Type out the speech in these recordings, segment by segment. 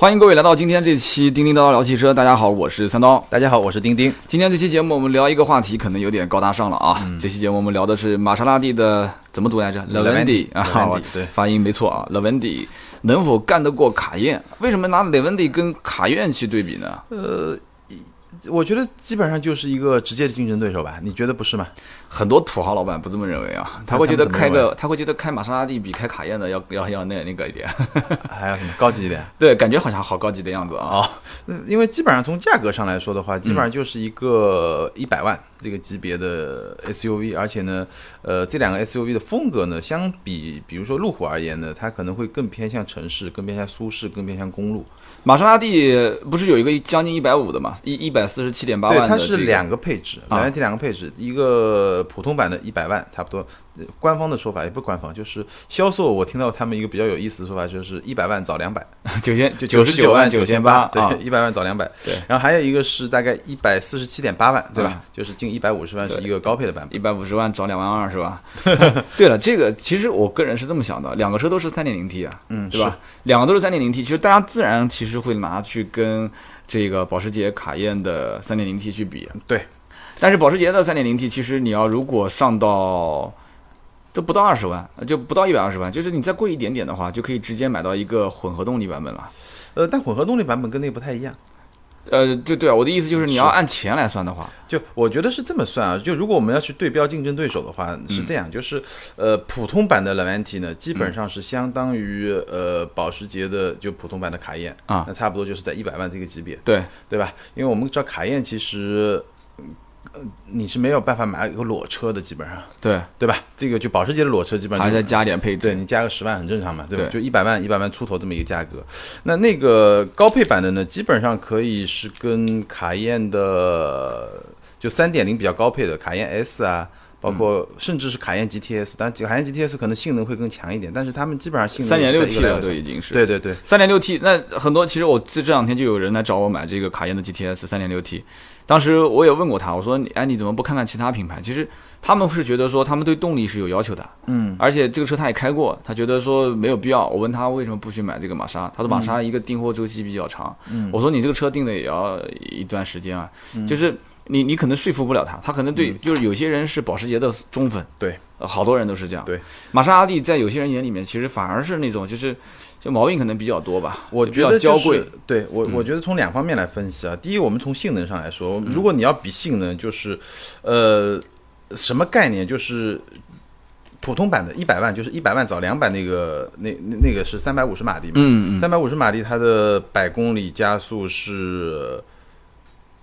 欢迎各位来到今天这期叮叮叨叨聊汽车。大家好，我是三刀。大家好，我是丁丁。今天这期节目我们聊一个话题，可能有点高大上了啊。这期节目我们聊的是玛莎拉蒂的怎么读来着？Levendi 啊，对，发音没错啊，Levendi 能否干得过卡宴？为什么拿 Levendi 跟卡宴去对比呢？呃。我觉得基本上就是一个直接的竞争对手吧，你觉得不是吗？很多土豪老板不这么认为啊，他会觉得开个，他会觉得开玛莎拉蒂比开卡宴的要要要那那个一点，还要什么高级一点？对，感觉好像好高级的样子啊。哦，因为基本上从价格上来说的话，基本上就是一个一百万这个级别的 SUV，而且呢，呃，这两个 SUV 的风格呢，相比比如说路虎而言呢，它可能会更偏向城市，更偏向舒适，更偏向公路。玛莎拉蒂不是有一个将近一百五的嘛？一一百四十七点八万的，它是两个配置，两提两个配置，一个普通版的一百万差不多。官方的说法也不官方，就是销售。我听到他们一个比较有意思的说法，就是一百万找两百，九千九九十九万九千八，对，一百万找两百。对，然后还有一个是大概一百四十七点八万，对吧？就是近一百五十万是一个高配的版本，一百五十万找两万二是吧？对了，这个其实我个人是这么想的，两个车都是三点零 T 啊，嗯，对吧？两个都是三点零 T，其实大家自然其实会拿去跟这个保时捷卡宴的三点零 T 去比，对。但是保时捷的三点零 T，其实你要如果上到都不到二十万，就不到一百二十万，就是你再贵一点点的话，就可以直接买到一个混合动力版本了。呃，但混合动力版本跟那个不太一样。呃，对对啊，我的意思就是你要按钱来算的话，就我觉得是这么算啊。就如果我们要去对标竞争对手的话，是这样，就是呃，普通版的 Lavanti 呢，基本上是相当于呃保时捷的就普通版的卡宴啊，那差不多就是在一百万这个级别，对对吧？因为我们知道卡宴其实。你是没有办法买一个裸车的，基本上，对对吧？这个就保时捷的裸车，基本上还再加点配置，对你加个十万很正常嘛，对吧？就一百万一百万出头这么一个价格。那那个高配版的呢，基本上可以是跟卡宴的就三点零比较高配的卡宴 S 啊，包括甚至是卡宴 GTS，但卡宴 GTS 可能性能会更强一点，但是他们基本上性能三点六 T 了都已经是，对对对，三点六 T。那很多其实我这这两天就有人来找我买这个卡宴的 GTS 三点六 T。当时我也问过他，我说：“你哎，你怎么不看看其他品牌？其实他们是觉得说他们对动力是有要求的，嗯，而且这个车他也开过，他觉得说没有必要。我问他为什么不去买这个玛莎，他说玛莎一个订货周期比较长，嗯，我说你这个车订的也要一段时间啊，就是你你可能说服不了他，他可能对就是有些人是保时捷的忠粉，对，好多人都是这样，对，玛莎拉蒂在有些人眼里面其实反而是那种就是。就毛病可能比较多吧，我觉得娇贵。对我，我觉得从两方面来分析啊。第一，我们从性能上来说，如果你要比性能，就是，呃，什么概念？就是普通版的一百万，就是一百万找两百那个，那那个是三百五十马力嘛？嗯嗯。三百五十马力，它的百公里加速是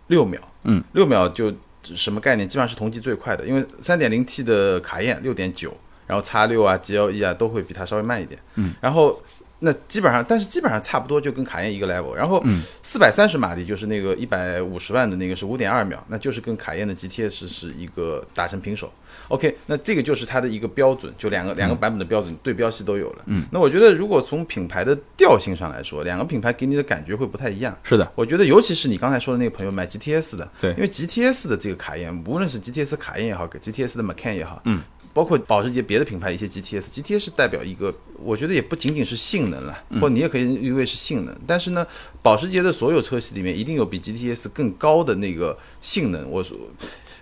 六秒。嗯。六秒就什么概念？基本上是同级最快的，因为三点零 T 的卡宴六点九，然后叉六啊、GLE 啊都会比它稍微慢一点。嗯。然后。那基本上，但是基本上差不多就跟卡宴一个 level，然后四百三十马力就是那个一百五十万的那个是五点二秒，那就是跟卡宴的 GTS 是一个打成平手。OK，那这个就是它的一个标准，就两个两个版本的标准对标系都有了。嗯，那我觉得如果从品牌的调性上来说，两个品牌给你的感觉会不太一样。是的，我觉得尤其是你刚才说的那个朋友买 GTS 的，对，因为 GTS 的这个卡宴，无论是 GTS 卡宴也好，GTS 的 Macan 也好，嗯。包括保时捷别的品牌一些 GTS，GTS 代表一个，我觉得也不仅仅是性能了，或你也可以认为是性能。但是呢，保时捷的所有车系里面一定有比 GTS 更高的那个性能。我说，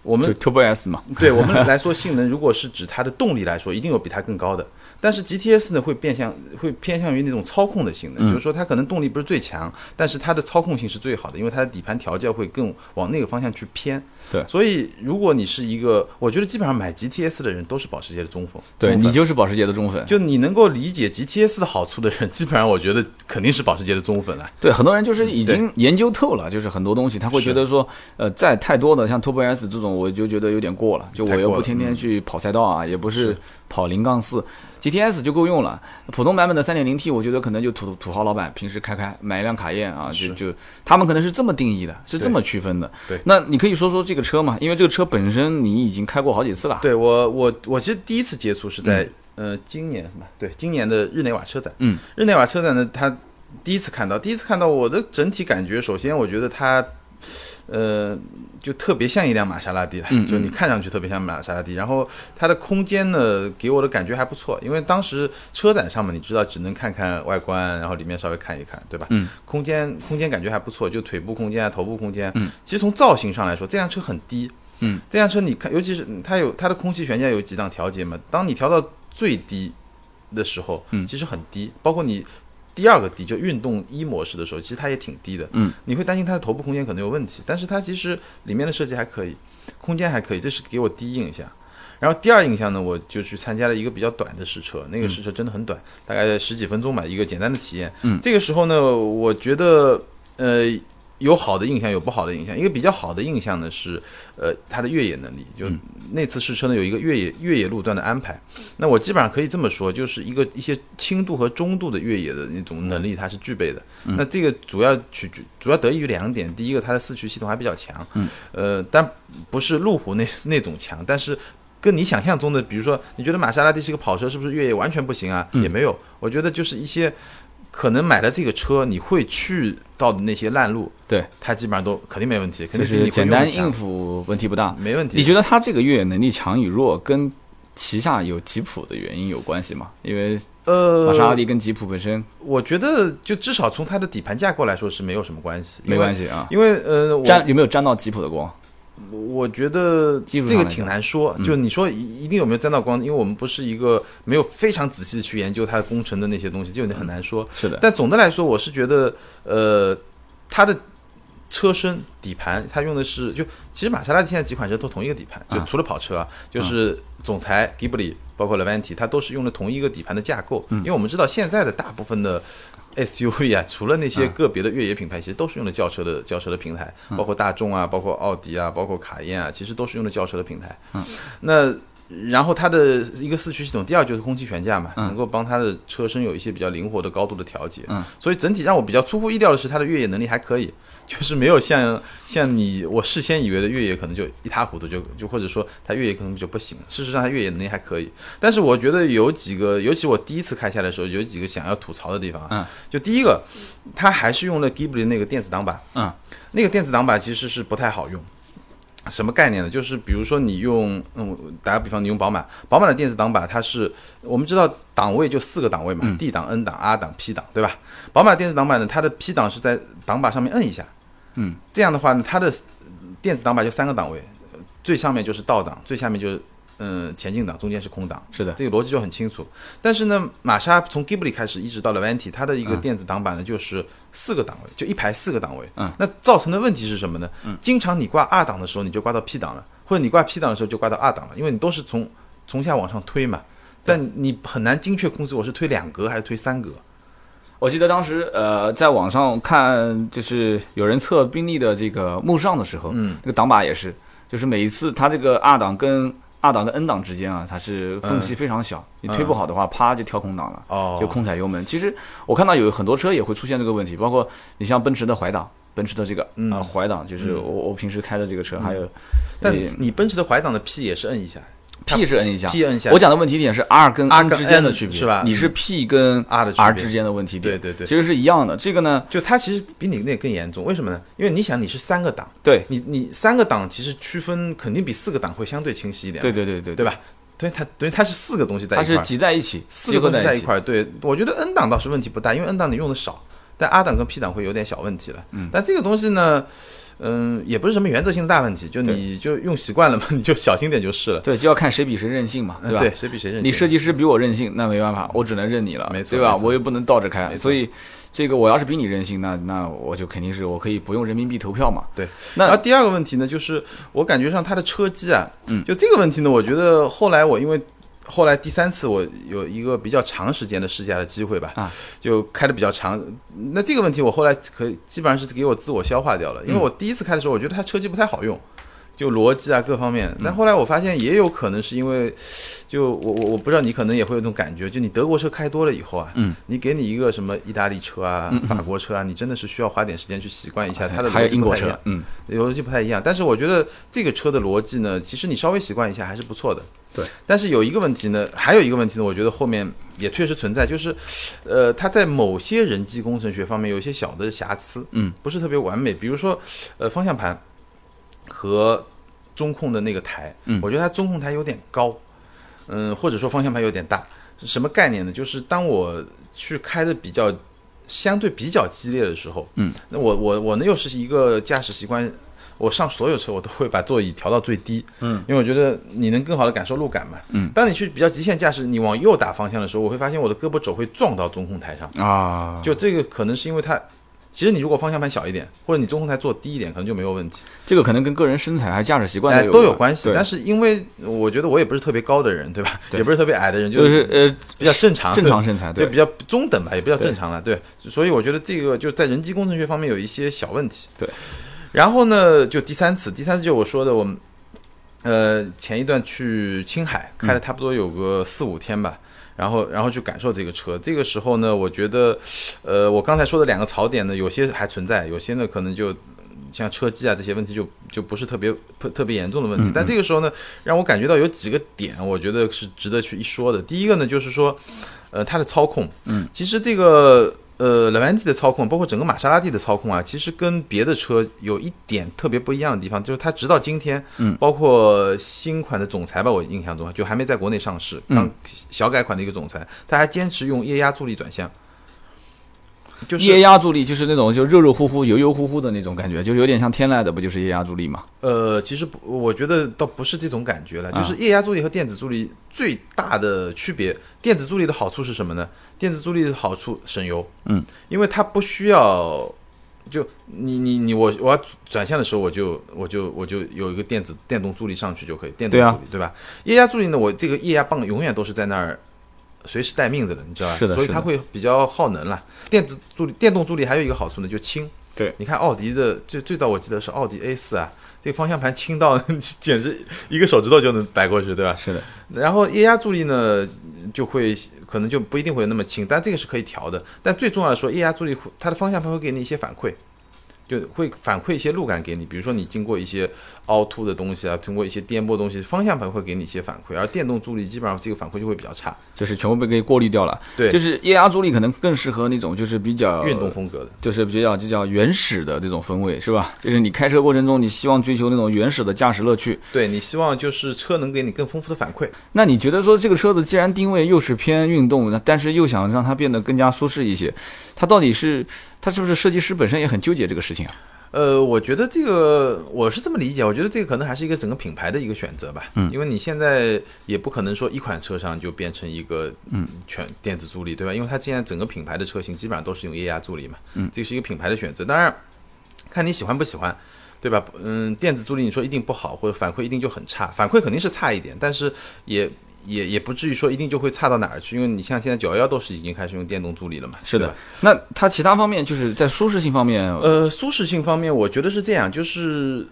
我们 Turbo S 嘛，对我们来说，性能如果是指它的动力来说，一定有比它更高的。但是 GTS 呢，会变相会偏向于那种操控的性能，就是说它可能动力不是最强，但是它的操控性是最好的，因为它的底盘调教会更往那个方向去偏。对，所以如果你是一个，我觉得基本上买 GTS 的人都是保时捷的忠粉。对你就是保时捷的忠粉，就你能够理解 GTS 的好处的人，基本上我觉得肯定是保时捷的忠粉了。对，很多人就是已经研究透了，就是很多东西他会觉得说，呃，在太多的像 Turbo S 这种，我就觉得有点过了。就我又不天天去跑赛道啊，也不是跑零杠四。GTS 就够用了，普通版本的三点零 T，我觉得可能就土土豪老板平时开开，买一辆卡宴啊，就就他们可能是这么定义的，是这么区分的。对，那你可以说说这个车嘛？因为这个车本身你已经开过好几次了。对我，我我其实第一次接触是在呃今年嘛，对，今年的日内瓦车展。嗯，日内瓦车展呢，他第一次看到，第一次看到我的整体感觉，首先我觉得它呃，就特别像一辆玛莎拉蒂了，就你看上去特别像玛莎拉蒂。然后它的空间呢，给我的感觉还不错，因为当时车展上嘛，你知道只能看看外观，然后里面稍微看一看，对吧？嗯，空间空间感觉还不错，就腿部空间啊，头部空间。嗯，其实从造型上来说，这辆车很低。嗯，这辆车你看，尤其是它有它的空气悬架有几档调节嘛，当你调到最低的时候，嗯，其实很低，包括你第二个低就运动一模式的时候，其实它也挺低的，嗯，你会担心它的头部空间可能有问题，但是它其实里面的设计还可以，空间还可以，这是给我第一印象。然后第二印象呢，我就去参加了一个比较短的试车，那个试车真的很短，大概十几分钟吧，一个简单的体验。嗯，这个时候呢，我觉得呃。有好的印象，有不好的印象。一个比较好的印象呢是，呃，它的越野能力。就那次试车呢，有一个越野越野路段的安排。那我基本上可以这么说，就是一个一些轻度和中度的越野的那种能力，它是具备的。那这个主要取主要得益于两点：第一个，它的四驱系统还比较强，呃，但不是路虎那那种强，但是跟你想象中的，比如说你觉得玛莎拉蒂是个跑车，是不是越野完全不行啊？也没有，我觉得就是一些。可能买了这个车，你会去到的那些烂路，对它基本上都肯定没问题，肯定是简单应付，问题不大，没问题。你觉得它这个越野能力强与弱，跟旗下有吉普的原因有关系吗？因为呃，玛莎拉蒂跟吉普本身，我觉得就至少从它的底盘架构来说是没有什么关系，没关系啊。因为呃，沾有没有沾到吉普的光？我觉得这个挺难说，就你说一定有没有沾到光？因为我们不是一个没有非常仔细的去研究它的工程的那些东西，就你很难说。是的，但总的来说，我是觉得，呃，它的车身底盘，它用的是就其实玛莎拉蒂现在几款车都同一个底盘，就除了跑车啊，就是总裁 Ghibli，包括 Levante，它都是用的同一个底盘的架构。因为我们知道现在的大部分的。SUV 啊，除了那些个别的越野品牌，其实都是用的轿车的轿车的平台，包括大众啊，包括奥迪啊，包括卡宴啊，其实都是用的轿车的平台。嗯，那然后它的一个四驱系统，第二就是空气悬架嘛，能够帮它的车身有一些比较灵活的高度的调节。嗯，所以整体让我比较出乎意料的是，它的越野能力还可以。就是没有像像你我事先以为的越野可能就一塌糊涂，就就或者说它越野可能就不行。事实上它越野能力还可以，但是我觉得有几个，尤其我第一次开下来的时候，有几个想要吐槽的地方。嗯，就第一个，它还是用了 Ghibli 那个电子挡把。嗯，那个电子挡把其实是不太好用。什么概念呢？就是比如说你用，嗯，打个比方，你用宝马，宝马的电子挡把，它是我们知道档位就四个档位嘛，D 档、N 档、R 档、P 档，对吧？宝马电子挡把呢，它的 P 档是在挡把上面摁一下，嗯，这样的话呢，它的电子挡把就三个档位，最上面就是倒档，最下面就是。嗯，前进档中间是空档，是的，这个逻辑就很清楚。但是呢，玛莎从 Ghibli 开始一直到了 Venti，它的一个电子挡板呢，就是四个档位，就一排四个档位。嗯，那造成的问题是什么呢？嗯，经常你挂二档的时候，你就挂到 P 档了，或者你挂 P 档的时候就挂到二档了，因为你都是从从下往上推嘛。但你很难精确控制我是推两格还是推三格。我记得当时呃，在网上看，就是有人测宾利的这个慕尚的时候，嗯，那个挡把也是，就是每一次它这个二档跟二档跟 N 档之间啊，它是缝隙非常小，你推不好的话，啪就跳空档了，就空踩油门。其实我看到有很多车也会出现这个问题，包括你像奔驰的怀档，奔驰的这个啊怀档，就是我我平时开的这个车，还有，但你奔驰的怀档的 P 也是摁一下。P 是 n 一下，P n 一下。我讲的问题点是 R 跟 r 之间的区别，是吧？你是 P 跟 R 的 R 之间的问题点，对对对，其实是一样的。这个呢，就它其实比你那更严重，为什么呢？因为你想你是三个档，对你你三个档其实区分肯定比四个档会相对清晰一点，对对对对，对吧？对它对它是四个东西在一块，它是挤在一起，四个东西在一块。对，我觉得 N 档倒是问题不大，因为 N 档你用的少，但 R 档跟 P 档会有点小问题了。嗯，但这个东西呢？嗯，也不是什么原则性的大问题，就你就用习惯了嘛，你就小心点就是了。对，就要看谁比谁任性嘛，对吧？对，谁比谁任性。你设计师比我任性，那没办法，我只能认你了，没错，对吧？我又不能倒着开，所以这个我要是比你任性，那那我就肯定是我可以不用人民币投票嘛。对。那第二个问题呢，就是我感觉上它的车机啊，嗯，就这个问题呢，我觉得后来我因为。后来第三次我有一个比较长时间的试驾的机会吧，啊，就开的比较长。那这个问题我后来可以基本上是给我自我消化掉了，因为我第一次开的时候我觉得它车机不太好用，就逻辑啊各方面。但后来我发现也有可能是因为，就我我我不知道你可能也会有这种感觉，就你德国车开多了以后啊，嗯，你给你一个什么意大利车啊、法国车啊，你真的是需要花点时间去习惯一下它的还有英国车，嗯，逻辑不太一样。但是我觉得这个车的逻辑呢，其实你稍微习惯一下还是不错的。对，但是有一个问题呢，还有一个问题呢，我觉得后面也确实存在，就是，呃，它在某些人机工程学方面有一些小的瑕疵，嗯，不是特别完美。比如说，呃，方向盘，和中控的那个台，嗯，我觉得它中控台有点高，嗯，或者说方向盘有点大，什么概念呢？就是当我去开的比较相对比较激烈的时候，嗯，那我我我呢又是一个驾驶习惯。我上所有车，我都会把座椅调到最低，嗯，因为我觉得你能更好的感受路感嘛，嗯。当你去比较极限驾驶，你往右打方向的时候，我会发现我的胳膊肘会撞到中控台上啊。就这个可能是因为它，其实你如果方向盘小一点，或者你中控台做低一点，可能就没有问题。这个可能跟个人身材还是驾驶习惯都有关系。但是因为我觉得我也不是特别高的人，对吧？对也不是特别矮的人，就是呃比较正常，正常身材，对，比较中等吧，也比较正常了，对。所以我觉得这个就在人机工程学方面有一些小问题，对。然后呢，就第三次，第三次就我说的，我们呃前一段去青海开了差不多有个四五天吧，然后然后去感受这个车。这个时候呢，我觉得，呃，我刚才说的两个槽点呢，有些还存在，有些呢可能就像车机啊这些问题就就不是特别特特别严重的问题。但这个时候呢，让我感觉到有几个点，我觉得是值得去一说的。第一个呢，就是说，呃，它的操控，嗯，其实这个。呃，莱万蒂的操控，包括整个玛莎拉蒂的操控啊，其实跟别的车有一点特别不一样的地方，就是它直到今天，嗯，包括新款的总裁吧，我印象中就还没在国内上市，刚小改款的一个总裁，他还坚持用液压助力转向。就是液压助力，就是那种就热热乎乎、油油乎乎的那种感觉，就有点像天籁的，不就是液压助力吗？呃，其实不，我觉得倒不是这种感觉了。就是液压助力和电子助力最大的区别，电子助力的好处是什么呢？电子助力的好处省油，嗯，因为它不需要，就你你你我我要转向的时候，我就我就我就有一个电子电动助力上去就可以，电动助力对吧？液压助力呢，我这个液压泵永远都是在那儿。随时待命着的，你知道吧？是的，所以它会比较耗能了。电子助力、电动助力还有一个好处呢，就轻。对，你看奥迪的最最早我记得是奥迪 A 四啊，这个方向盘轻到 简直一个手指头就能摆过去，对吧？是的。然后液压助力呢，就会可能就不一定会那么轻，但这个是可以调的。但最重要的说，液压助力它的方向盘会给你一些反馈。就会反馈一些路感给你，比如说你经过一些凹凸的东西啊，通过一些颠簸东西，方向盘会给你一些反馈，而电动助力基本上这个反馈就会比较差，就是全部被给过滤掉了。对，就是液压助力可能更适合那种就是比较运动风格的，就是比较就叫原始的这种风味，是吧？就是你开车过程中，你希望追求那种原始的驾驶乐趣。对你希望就是车能给你更丰富的反馈。那你觉得说这个车子既然定位又是偏运动，但是又想让它变得更加舒适一些，它到底是它是不是设计师本身也很纠结这个事情啊？呃，我觉得这个我是这么理解，我觉得这个可能还是一个整个品牌的一个选择吧。嗯，因为你现在也不可能说一款车上就变成一个嗯全电子助力，对吧？因为它现在整个品牌的车型基本上都是用液压助力嘛。嗯，这是一个品牌的选择，当然看你喜欢不喜欢，对吧？嗯，电子助力你说一定不好，或者反馈一定就很差，反馈肯定是差一点，但是也。也也不至于说一定就会差到哪儿去，因为你像现在九幺幺都是已经开始用电动助力了嘛。是的，那它其他方面就是在舒适性方面，呃，舒适性方面，我觉得是这样，就是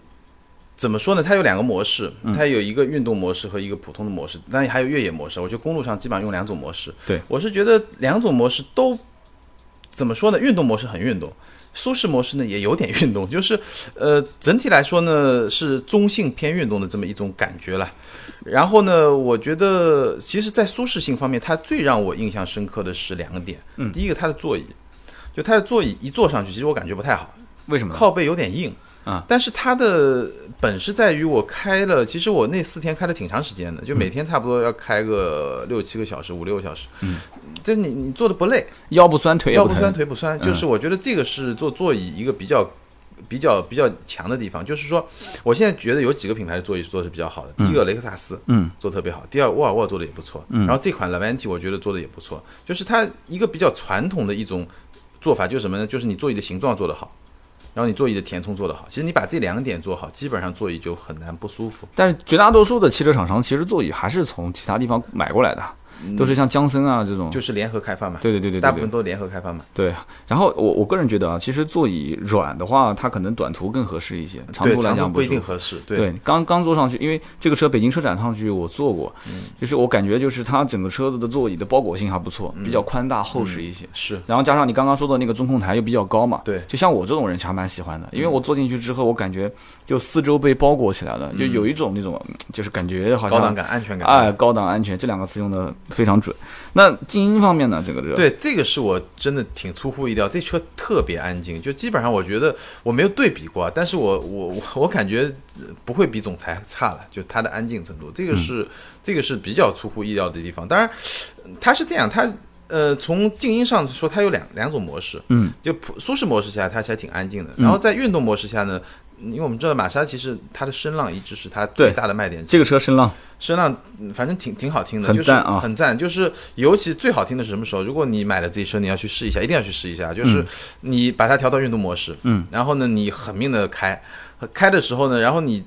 怎么说呢？它有两个模式，它有一个运动模式和一个普通的模式，当然还有越野模式。我觉得公路上基本上用两种模式。对我是觉得两种模式都怎么说呢？运动模式很运动，舒适模式呢也有点运动，就是呃整体来说呢是中性偏运动的这么一种感觉了。然后呢，我觉得其实，在舒适性方面，它最让我印象深刻的是两个点。嗯，第一个，它的座椅，就它的座椅一坐上去，其实我感觉不太好。为什么？靠背有点硬啊。但是它的本事在于，我开了，其实我那四天开了挺长时间的，就每天差不多要开个六七个小时，五六个小时。嗯，就你你坐的不累，腰不酸腿腰不酸腿不酸，就是我觉得这个是坐座椅一个比较。比较比较强的地方，就是说，我现在觉得有几个品牌的座椅做的是比较好的。第一个雷克萨斯，嗯，做特别好。第二，沃尔沃做的也不错。嗯，然后这款 Laventi 我觉得做的也不错。就是它一个比较传统的一种做法，就是什么呢？就是你座椅的形状做得好，然后你座椅的填充做得好。其实你把这两点做好，基本上座椅就很难不舒服。但是绝大多数的汽车厂商其实座椅还是从其他地方买过来的。都是像江森啊这种，就是联合开发嘛。对对对对，大部分都联合开发嘛。对，然后我我个人觉得啊，其实座椅软的话，它可能短途更合适一些，长途来讲不一定合适。对，刚刚坐上去，因为这个车北京车展上去我坐过，嗯，就是我感觉就是它整个车子的座椅的包裹性还不错，比较宽大厚实一些。是，然后加上你刚刚说的那个中控台又比较高嘛，对，就像我这种人还蛮喜欢的，因为我坐进去之后，我感觉就四周被包裹起来了，就有一种那种就是感觉好像高档感、安全感。哎，高档安全这两个词用的非常准。那静音方面呢？这个对，这个是我真的挺出乎意料，这车特别安静，就基本上我觉得我没有对比过，但是我我我我感觉不会比总裁差了，就它的安静程度，这个是这个是比较出乎意料的地方。当然，它是这样，它。呃，从静音上说，它有两两种模式，嗯，就普舒适模式下，它其实挺安静的。然后在运动模式下呢，因为我们知道玛莎其实它的声浪一直是它最大的卖点。这个车声浪，声浪反正挺挺好听的，很赞啊，很赞。就是尤其最好听的是什么时候？如果你买了这车，你要去试一下，一定要去试一下。就是你把它调到运动模式，嗯，然后呢，你狠命的开，开的时候呢，然后你。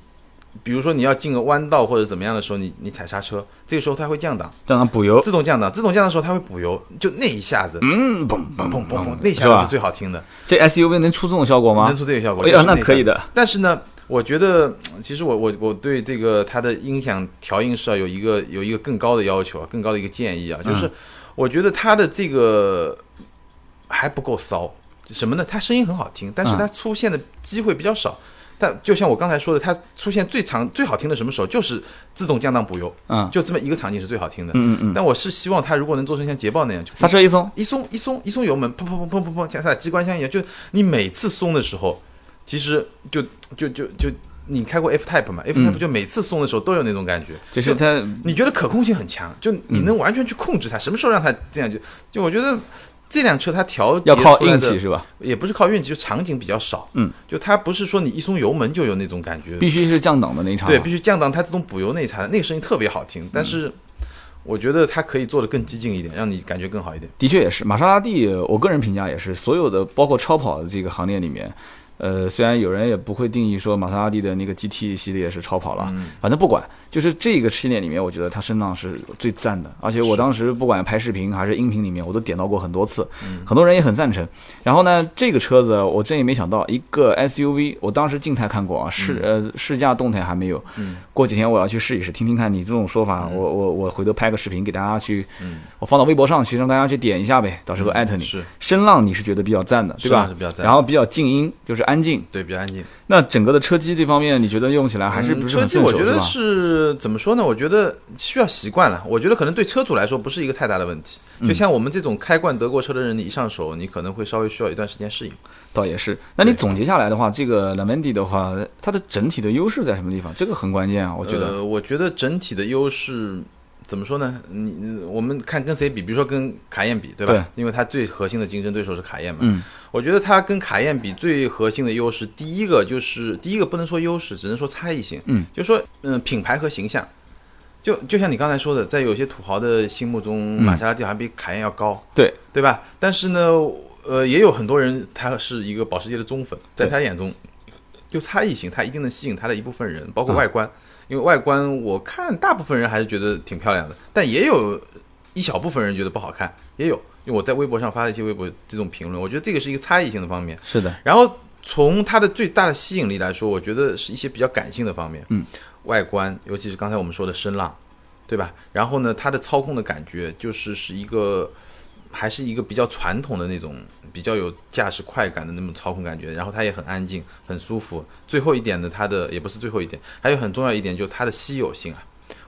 比如说你要进个弯道或者怎么样的时候，你你踩刹车，这个时候它会降档，降档补油，自动降档，自动降档的时候它会补油，就那一下子，嗯，嘣嘣嘣嘣嘣，那一下子是最好听的。这 SUV 能出这种效果吗？能出这个效果？哎呀，那可以的。但是呢，我觉得其实我我我对这个它的音响调音是要有一个有一个更高的要求啊，更高的一个建议啊，就是我觉得它的这个还不够骚，什么呢？它声音很好听，但是它出现的机会比较少。但就像我刚才说的，它出现最长最好听的什么时候，就是自动降档补油，嗯，就这么一个场景是最好听的，嗯嗯嗯。但我是希望它如果能做成像捷豹那样，刹车一松一松一松一松油门，砰砰砰砰砰砰，像它机关枪一样，就你每次松的时候，其实就就就就你开过 F Type 嘛？F Type 就每次松的时候都有那种感觉，就是它，你觉得可控性很强，就你能完全去控制它，什么时候让它这样就就我觉得。这辆车它调要靠运气是吧？也不是靠运气，就场景比较少。嗯，就它不是说你一松油门就有那种感觉，必须是降档的那一场。对，必须降档，它自动补油那一场，那个声音特别好听。但是我觉得它可以做的更激进一点，让你感觉更好一点。的确也是，玛莎拉蒂，我个人评价也是，所有的包括超跑的这个行列里面。呃，虽然有人也不会定义说玛莎拉蒂的那个 GT 系列是超跑了，反正不管，就是这个系列里面，我觉得它声浪是最赞的。而且我当时不管拍视频还是音频里面，我都点到过很多次，很多人也很赞成。然后呢，这个车子我真也没想到，一个 SUV，我当时静态看过啊，试呃试驾动态还没有。过几天我要去试一试，听听看你这种说法，我我我回头拍个视频给大家去，我放到微博上去让大家去点一下呗，到时候艾特你。是声浪你是觉得比较赞的，对吧？然后比较静音，就是。安静，对，比较安静。那整个的车机这方面，你觉得用起来还是不是很顺手？车机我怎么说呢？我觉得需要习惯了。我觉得可能对车主来说不是一个太大的问题。就像我们这种开惯德国车的人，你一上手，你可能会稍微需要一段时间适应。倒也是。那你总结下来的话，这个 Lamborghini 的话，它的整体的优势在什么地方？这个很关键啊，我觉得。呃，我觉得整体的优势。怎么说呢？你我们看跟谁比？比如说跟卡宴比，对吧？对。因为它最核心的竞争对手是卡宴嘛。嗯。我觉得它跟卡宴比，最核心的优势，第一个就是第一个不能说优势，只能说差异性。嗯。就说嗯，品牌和形象，就就像你刚才说的，在有些土豪的心目中，玛莎拉蒂好像比卡宴要高。对。对吧？但是呢，呃，也有很多人他是一个保时捷的忠粉，在他眼中，就差异性，他一定能吸引他的一部分人，包括外观。因为外观，我看大部分人还是觉得挺漂亮的，但也有一小部分人觉得不好看，也有。因为我在微博上发了一些微博这种评论，我觉得这个是一个差异性的方面。是的。然后从它的最大的吸引力来说，我觉得是一些比较感性的方面。嗯。外观，尤其是刚才我们说的声浪，对吧？然后呢，它的操控的感觉就是是一个。还是一个比较传统的那种，比较有驾驶快感的那种操控感觉，然后它也很安静，很舒服。最后一点呢，它的也不是最后一点，还有很重要一点就是它的稀有性啊。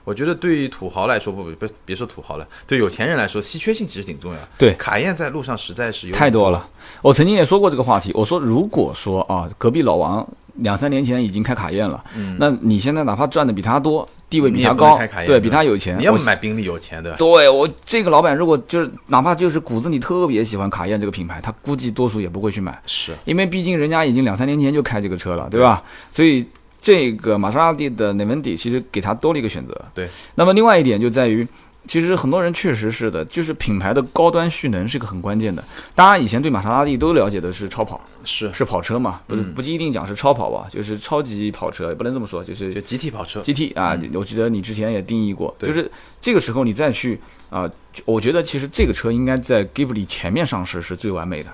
我觉得对于土豪来说，不不别别说土豪了，对有钱人来说，稀缺性其实挺重要。对，卡宴在路上实在是有太多了。我曾经也说过这个话题，我说如果说啊，隔壁老王两三年前已经开卡宴了，那你现在哪怕赚的比他多，地位比他高，对比他有钱，你要买宾利有钱的。对我这个老板，如果就是哪怕就是骨子里特别喜欢卡宴这个品牌，他估计多数也不会去买，是因为毕竟人家已经两三年前就开这个车了，对吧？所以。这个玛莎拉蒂的内文迪其实给他多了一个选择。对，那么另外一点就在于，其实很多人确实是的，就是品牌的高端蓄能是一个很关键的。大家以前对玛莎拉蒂都了解的是超跑，是。是跑车嘛，不是不一定讲是超跑吧，就是超级跑车，也不能这么说，就是就 GT 跑车，GT 啊，我记得你之前也定义过，就是这个时候你再去啊，我觉得其实这个车应该在 Ghibli 前面上市是最完美的。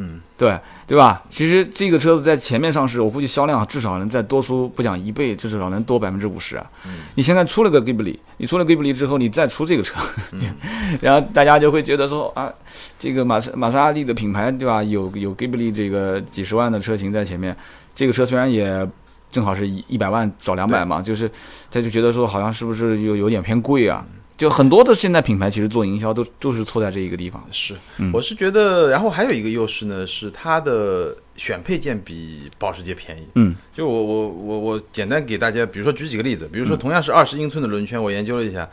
嗯，对，对吧？其实这个车子在前面上市，我估计销量至少能再多出不讲一倍，至少能多百分之五十啊。你现在出了个 Ghibli，你出了 Ghibli 之后，你再出这个车，然后大家就会觉得说啊，这个玛莎玛莎拉蒂的品牌，对吧？有有 Ghibli 这个几十万的车型在前面，这个车虽然也正好是一一百万找两百嘛，就是他就觉得说好像是不是有有点偏贵啊？就很多的现在品牌其实做营销都就是错在这一个地方。是，我是觉得，然后还有一个优势呢，是它的选配件比保时捷便宜。嗯，就我我我我简单给大家，比如说举几个例子，比如说同样是二十英寸的轮圈，我研究了一下，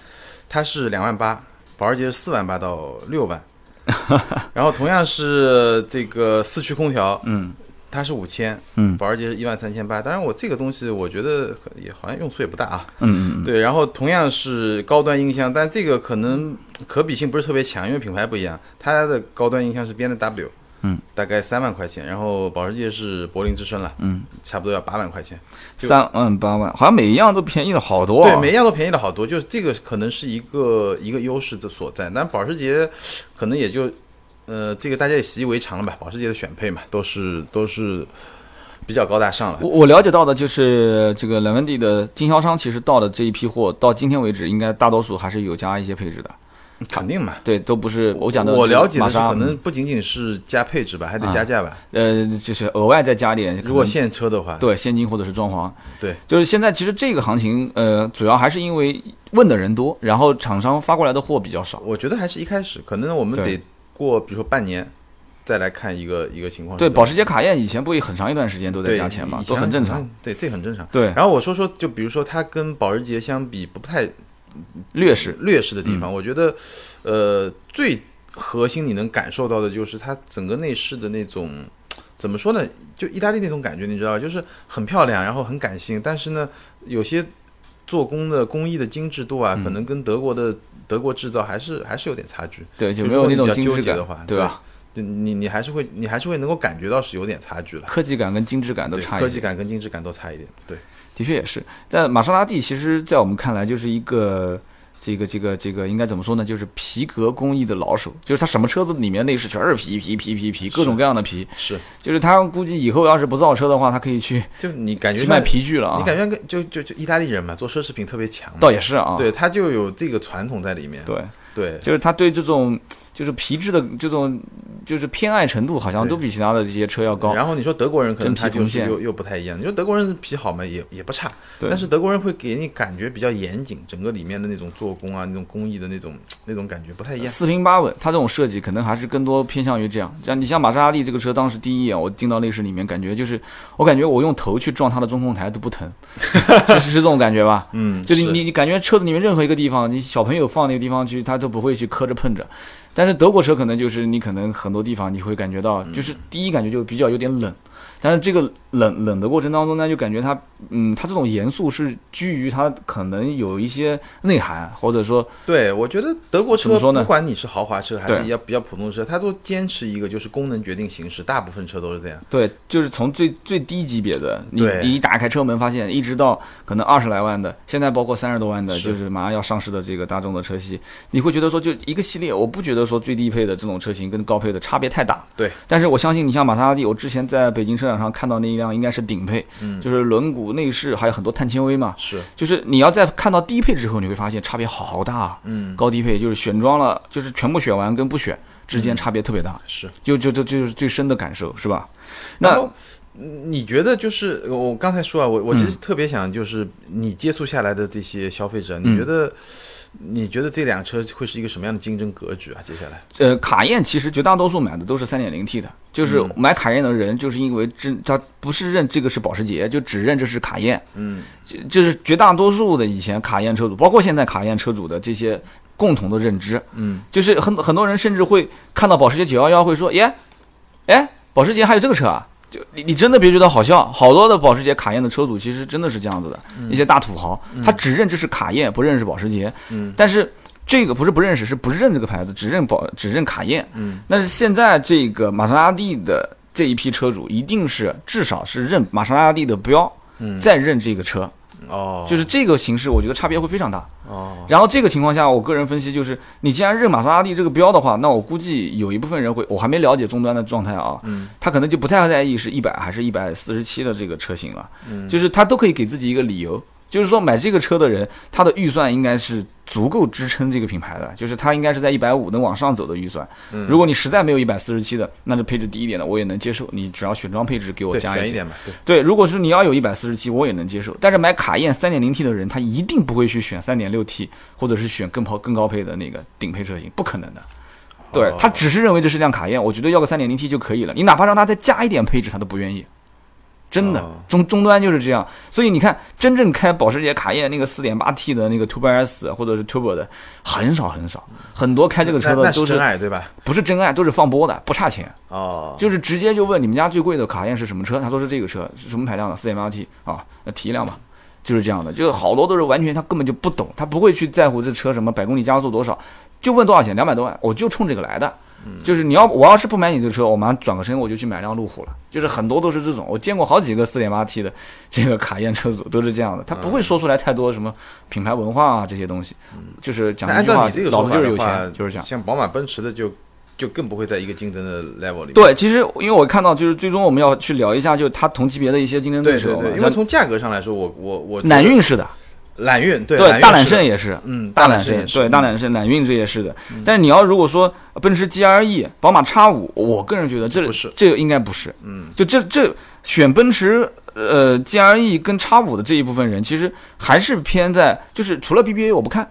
它是两万八，保时捷是四万八到六万。然后同样是这个四驱空调，嗯，它是五千，嗯，保时捷是一万三千八。当然我这个东西我觉得也好像用处也不大啊，嗯嗯对。然后同样是高端音箱，但这个可能可比性不是特别强，因为品牌不一样。它的高端音箱是 B N W。嗯，大概三万块钱，然后保时捷是柏林之声了，嗯，差不多要八万块钱，三万八万，好像每一样都便宜了好多。对，每一样都便宜了好多，就是这个可能是一个一个优势的所在。但保时捷可能也就，呃，这个大家也习以为常了吧？保时捷的选配嘛，都是都是比较高大上了。我我了解到的就是这个莱文蒂的经销商，其实到的这一批货到今天为止，应该大多数还是有加一些配置的。肯定嘛，对，都不是我讲的。我了解的是，可能不仅仅是加配置吧，还得加价吧。呃，就是额外再加点。如果现车的话，对，现金或者是装潢。对，就是现在其实这个行情，呃，主要还是因为问的人多，然后厂商发过来的货比较少。我觉得还是一开始，可能我们得过，比如说半年，再来看一个一个情况。对，保时捷卡宴以前不也很长一段时间都在加钱嘛，都很正常。对，这很正常。对。然后我说说，就比如说它跟保时捷相比，不太。劣势劣势的地方，我觉得，呃，最核心你能感受到的就是它整个内饰的那种，怎么说呢？就意大利那种感觉，你知道，就是很漂亮，然后很感性，但是呢，有些做工的工艺的精致度啊，可能跟德国的德国制造还是还是有点差距。对，就没有那种精致感的话，对吧？你你还是会你还是会能够感觉到是有点差距了。科技感跟精致感都差，科技感跟精致感都差一点，对。的确也是，但玛莎拉蒂其实，在我们看来就是一个这个这个这个应该怎么说呢？就是皮革工艺的老手，就是他什么车子里面内饰全是皮皮皮皮皮，各种各样的皮。是，就是他估计以后要是不造车的话，他可以去就你感觉卖皮具了啊？你感觉跟就就就意大利人嘛，做奢侈品特别强。倒也是啊，对他就有这个传统在里面。对对，就是他对这种就是皮质的这种。就是偏爱程度好像都比其他的这些车要高。然后你说德国人可能他就是又又不太一样。你说德国人皮好嘛，也也不差。但是德国人会给你感觉比较严谨，整个里面的那种做工啊，那种工艺的那种那种感觉不太一样。四平八稳，它这种设计可能还是更多偏向于这样。像你像玛莎拉蒂这个车，当时第一眼我进到内饰里面，感觉就是我感觉我用头去撞它的中控台都不疼，就是是这种感觉吧？嗯，就是你你感觉车子里面任何一个地方，你小朋友放那个地方去，他都不会去磕着碰着。但是德国车可能就是你可能很多地方你会感觉到，就是第一感觉就比较有点冷。但是这个冷冷的过程当中呢，就感觉它，嗯，它这种严肃是基于它可能有一些内涵，或者说，对我觉得德国车？不管你是豪华车还是要比较普通车，它都坚持一个就是功能决定形式，大部分车都是这样。对，就是从最最低级别的，你你一打开车门发现，一直到可能二十来万的，现在包括三十多万的，就是马上要上市的这个大众的车系，你会觉得说就一个系列，我不觉得说最低配的这种车型跟高配的差别太大。对，但是我相信你像玛莎拉蒂，我之前在北京车展上看到那一辆应该是顶配，嗯，就是轮毂、内饰还有很多碳纤维嘛，是，就是你要在看到低配之后，你会发现差别好大，嗯，高低配就是选装了，就是全部选完跟不选之间差别特别大，是，就就这就是最深的感受，是吧？那你觉得就是我刚才说啊，我我其实特别想就是你接触下来的这些消费者，你觉得？你觉得这辆车会是一个什么样的竞争格局啊？接下来，呃，卡宴其实绝大多数买的都是三点零 T 的，就是买卡宴的人，就是因为这他不是认这个是保时捷，就只认这是卡宴。嗯，就就是绝大多数的以前卡宴车主，包括现在卡宴车主的这些共同的认知，嗯，就是很很多人甚至会看到保时捷九幺幺会说，耶，哎，保时捷还有这个车啊？就你你真的别觉得好笑，好多的保时捷卡宴的车主其实真的是这样子的，一些大土豪，他只认这是卡宴，不认识保时捷。嗯，但是这个不是不认识，是不认这个牌子，只认保只认卡宴。嗯，但是现在这个玛莎拉蒂的这一批车主，一定是至少是认玛莎拉蒂的标，嗯，再认这个车。哦，就是这个形式，我觉得差别会非常大。哦，然后这个情况下，我个人分析就是，你既然认玛莎拉蒂这个标的话，那我估计有一部分人会，我还没了解终端的状态啊，嗯，他可能就不太在意是一百还是一百四十七的这个车型了，嗯，就是他都可以给自己一个理由，就是说买这个车的人，他的预算应该是足够支撑这个品牌的，就是他应该是在一百五能往上走的预算。如果你实在没有一百四十七的，那就配置低一点的我也能接受，你只要选装配置给我加一点嘛。对，如果是你要有一百四十七，我也能接受。但是买卡宴三点零 T 的人，他一定不会去选三点六 T，或者是选更跑更高配的那个顶配车型，不可能的。对他只是认为这是辆卡宴，我觉得要个三点零 T 就可以了。你哪怕让他再加一点配置，他都不愿意。真的，终终端就是这样，所以你看，真正开保时捷卡宴那个四点八 T 的那个 Turbo S 或者是 Turbo 的很少很少，很多开这个车的都是真爱对吧？不是真爱，都是放波的，不差钱哦。就是直接就问你们家最贵的卡宴是什么车，他说是这个车，是什么排量的？四点八 T 啊，那提一辆吧，就是这样的，就是好多都是完全他根本就不懂，他不会去在乎这车什么百公里加速多少，就问多少钱，两百多万，我就冲这个来的。就是你要我要是不买你这车，我马上转个身我就去买辆路虎了。就是很多都是这种，我见过好几个四点八 T 的 这个卡宴车主都是这样的，他不会说出来太多什么品牌文化啊这些东西。就是讲按照你这个说法的话，就是这样。像宝马、奔驰的就就更不会在一个竞争的 level 里。对，其实因为我看到就是最终我们要去聊一下，就它同级别的一些竞争对手。对对对，因为从价格上来说，我我我南运是的。揽运对大揽胜也是，嗯，大揽胜对大揽胜揽运这也是的。但是你要如果说奔驰 GLE、宝马 X 五，我个人觉得这不是。这个应该不是，嗯，就这这选奔驰呃 GLE 跟 X 五的这一部分人，其实还是偏在就是除了 BBA 我不看，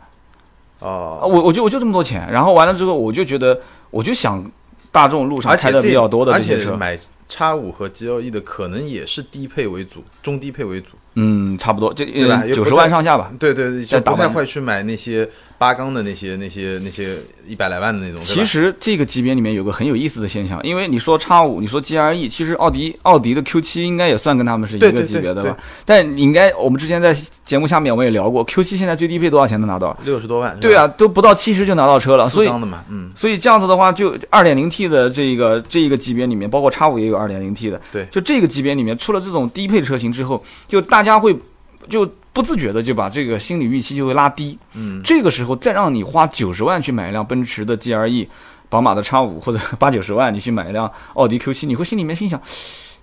哦，我我就我就这么多钱，然后完了之后我就觉得我就想大众路上开的比较多的这些车。买叉五和 GLE 的可能也是低配为主，中低配为主。嗯，差不多，就对吧？九十万上下吧。对对对，就不太会去买那些。八缸的那些、那些、那些一百来万的那种，其实这个级别里面有个很有意思的现象，因为你说叉五，你说 GRE，其实奥迪奥迪的 Q 七应该也算跟他们是一个级别的吧？但你应该我们之前在节目下面我们也聊过，Q 七现在最低配多少钱能拿到？六十多万。对啊，都不到七十就拿到车了。所以，嗯，所以这样子的话，就二点零 T 的这个这一个级别里面，包括叉五也有二点零 T 的。对，就这个级别里面出了这种低配车型之后，就大家会就。不自觉的就把这个心理预期就会拉低，嗯，这个时候再让你花九十万去买一辆奔驰的 GLE，宝马的 X 五或者 八九十万你去买一辆奥迪 Q 七，你会心里面心想，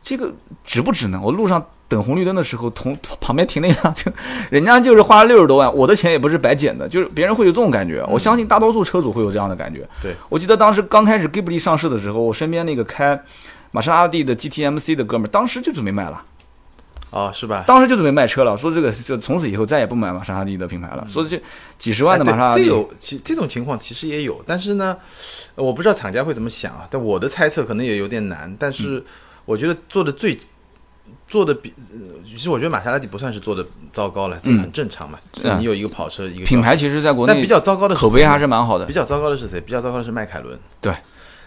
这个值不值呢？我路上等红绿灯的时候，同旁边停那辆就，人家就是花了六十多万，我的钱也不是白捡的，就是别人会有这种感觉。我相信大多数车主会有这样的感觉。对，我记得当时刚开始 Ghibli 上市的时候，我身边那个开玛莎拉蒂的 GTMC 的哥们儿，当时就准备卖了。哦，是吧？当时就准备卖车了，说这个就从此以后再也不买玛莎拉蒂的品牌了。说这几十万的玛莎拉蒂，这有其这种情况其实也有，但是呢，我不知道厂家会怎么想啊。但我的猜测可能也有点难，但是我觉得做的最做的比，其实我觉得玛莎拉蒂不算是做的糟糕了，这很正常嘛。你有一个跑车，一个品牌，其实在国内比较糟糕的口碑还是蛮好的。比较糟糕的是谁？比较糟糕的是迈凯伦。对。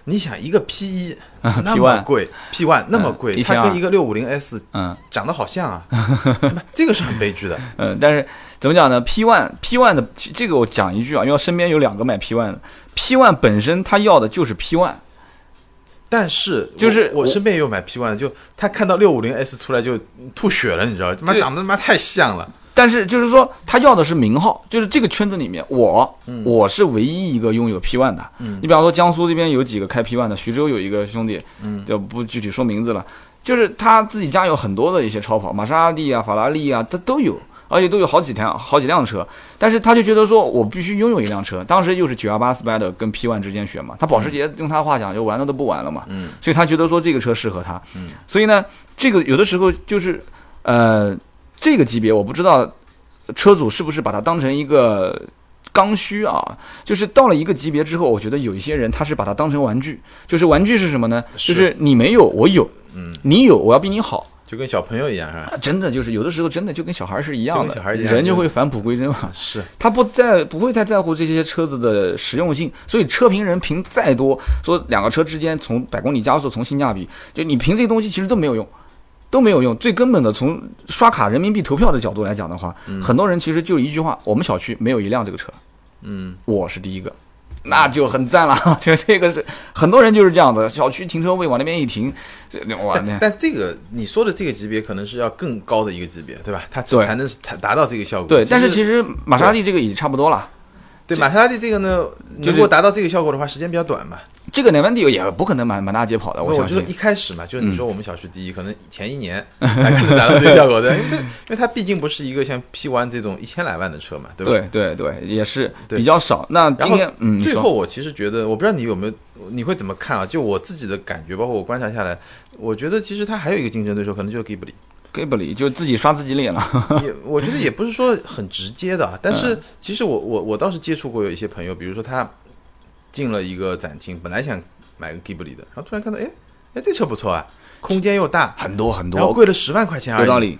你想一个 P 一那么贵，P one 那么贵，它跟一个六五零 S 嗯长得好像啊，这个是很悲剧的。嗯，但是怎么讲呢？P one P one 的这个我讲一句啊，因为身边有两个买 P one 的，P one 本身他要的就是 P one，但是就是我身边也有买 P one 的，就他看到六五零 S 出来就吐血了，你知道吗？他妈长得他妈太像了。但是就是说，他要的是名号，就是这个圈子里面，我我是唯一一个拥有 P one 的。你比方说江苏这边有几个开 P one 的，徐州有一个兄弟，就不具体说名字了。就是他自己家有很多的一些超跑，玛莎拉蒂啊、法拉利啊，他都有，而且都有好几辆、好几辆车。但是他就觉得说，我必须拥有一辆车。当时又是九幺八 Spider 跟 P one 之间选嘛，他保时捷用他话讲就玩的都不玩了嘛。嗯所以他觉得说这个车适合他。嗯所以呢，这个有的时候就是呃。这个级别我不知道，车主是不是把它当成一个刚需啊？就是到了一个级别之后，我觉得有一些人他是把它当成玩具。就是玩具是什么呢？就是你没有，我有，嗯，你有，我要比你好，就跟小朋友一样，是吧？真的就是有的时候真的就跟小孩是一样的，小孩一样，人就会返璞归真嘛。是，他不在不会太在乎这些车子的实用性，所以车评人评再多，说两个车之间从百公里加速，从性价比，就你评这些东西其实都没有用。都没有用。最根本的，从刷卡人民币投票的角度来讲的话，很多人其实就一句话：我们小区没有一辆这个车。嗯，我是第一个，那就很赞了。就这个是很多人就是这样子，小区停车位往那边一停，这我但这个你说的这个级别可能是要更高的一个级别，对吧？它才能达达到这个效果。对，但是其实玛莎拉蒂这个已经差不多了。对，玛莎拉蒂这个呢，如果达到这个效果的话，时间比较短嘛。这个 Navandi 也不可能满满大街跑的，我相信。一开始嘛，就是你说我们小区第一，可能前一年才可能达到这个效果的，因为因为它毕竟不是一个像 P One 这种一千来万的车嘛，对吧？对对对，也是比较少。那今天嗯，最后我其实觉得，我不知道你有没有，你会怎么看啊？就我自己的感觉，包括我观察下来，我觉得其实它还有一个竞争对手，可能就是 Ghibli。Ghibli 就自己刷自己脸了。也我觉得也不是说很直接的，但是其实我我我倒是接触过有一些朋友，比如说他进了一个展厅，本来想。买个 Ghibli 的，然后突然看到，哎，哎，这车不错啊，空间又大，很多很多，然后贵了十万块钱而已，有道理，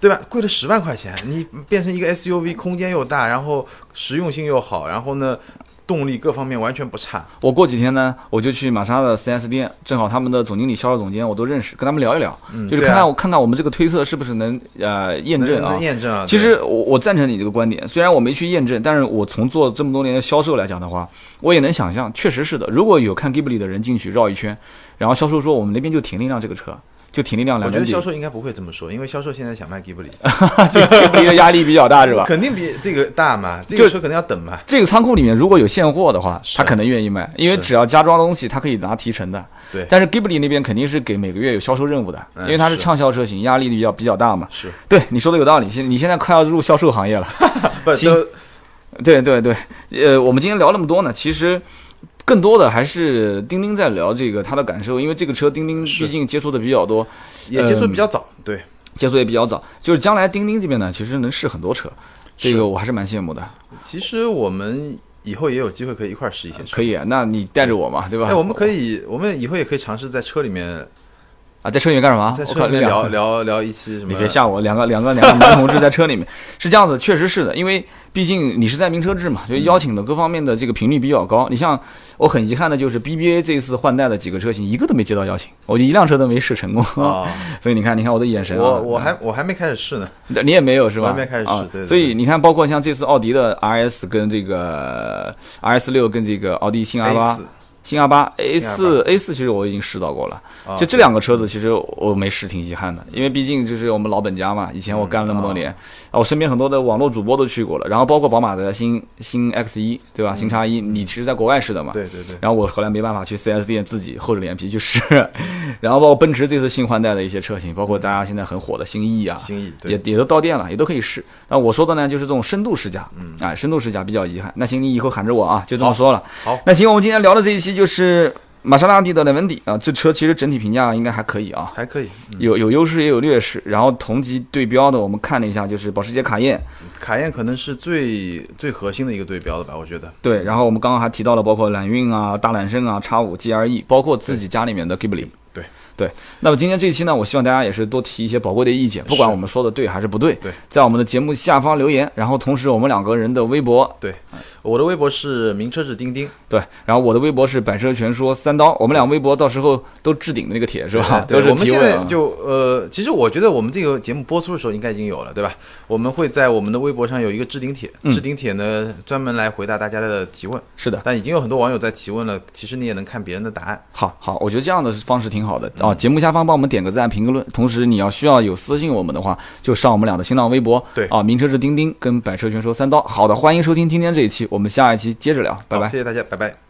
对吧？贵了十万块钱，你变成一个 SUV，空间又大，然后实用性又好，然后呢？动力各方面完全不差。我过几天呢，我就去玛莎的 4S 店，正好他们的总经理、销售总监我都认识，跟他们聊一聊，就是看看我看看我们这个推测是不是能呃验证啊？验证啊！其实我我赞成你这个观点，虽然我没去验证，但是我从做这么多年的销售来讲的话，我也能想象，确实是的。如果有看 Ghibli 的人进去绕一圈，然后销售说我们那边就停了一辆这个车。就停力量两我觉得销售应该不会这么说，因为销售现在想卖 个的压力比较大是吧？肯定比这个大嘛，这个车肯定要等嘛。这个仓库里面如果有现货的话，他可能愿意卖，因为只要加装东西，他可以拿提成的。对。但是 Ghibli 那边肯定是给每个月有销售任务的，因为它是畅销车型，压力比较比较大嘛。是。对你说的有道理，现你现在快要入销售行业了。行。对对对，呃，我们今天聊那么多呢，其实。更多的还是钉钉在聊这个他的感受，因为这个车钉钉毕竟接触的比较多，也接触比较早，对，接触也比较早。就是将来钉钉这边呢，其实能试很多车，这个我还是蛮羡慕的。其实我们以后也有机会可以一块试一些车，可以，啊那你带着我嘛，对吧？哎，我们可以，我们以后也可以尝试在车里面。啊，在车里面干什么？在车里面聊聊聊一期什么？你别吓我，两个两个两个男同志在车里面是这样子，确实是的，因为毕竟你是在名车志嘛，就邀请的各方面的这个频率比较高。你像我很遗憾的就是 BBA 这次换代的几个车型一个都没接到邀请，我就一辆车都没试成功啊。所以你看，你看我的眼神，我我还我还没开始试呢，你也没有是吧？还没开始试，对。所以你看，包括像这次奥迪的 RS 跟这个 RS 六跟这个奥迪新 R 八。新 R 八 A 四 A 四其实我已经试到过了，就这两个车子其实我没试，挺遗憾的，因为毕竟就是我们老本家嘛，以前我干了那么多年，啊，我身边很多的网络主播都去过了，然后包括宝马的新新 X 一，对吧？新叉一，你其实在国外试的嘛？对对对。然后我后来没办法去 4S 店自己厚着脸皮去试，然后包括奔驰这次新换代的一些车型，包括大家现在很火的新 E 啊，新 E 也也都到店了，也都可以试。那我说的呢，就是这种深度试驾，嗯，哎，深度试驾比较遗憾。那行，你以后喊着我啊，就这么说了。好，那行，我们今天聊的这一期就是。玛莎拉蒂的莱文迪啊，这车其实整体评价应该还可以啊，还可以，有有优势也有劣势。然后同级对标的，我们看了一下，就是保时捷卡宴，卡宴可能是最最核心的一个对标的吧，我觉得。对，然后我们刚刚还提到了，包括揽运啊、大揽胜啊、叉五 GRE，包括自己家里面的 Ghibli。对。那么今天这期呢，我希望大家也是多提一些宝贵的意见，不管我们说的对还是不对，对，在我们的节目下方留言，然后同时我们两个人的微博，对，我的微博是名车志钉钉，对，然后我的微博是百车全说三刀，我们俩微博到时候都置顶的那个帖是吧？对，我们现在就呃，其实我觉得我们这个节目播出的时候应该已经有了，对吧？我们会在我们的微博上有一个置顶帖，置顶帖呢专门来回答大家的提问，是的，但已经有很多网友在提问了，其实你也能看别人的答案，好好，我觉得这样的方式挺好的啊，节目下方帮我们。点个赞，评个论。同时，你要需要有私信我们的话，就上我们俩的新浪微博。对啊，名车是钉钉跟百车全说三刀。好的，欢迎收听今天这一期，我们下一期接着聊，拜拜。谢谢大家，拜拜。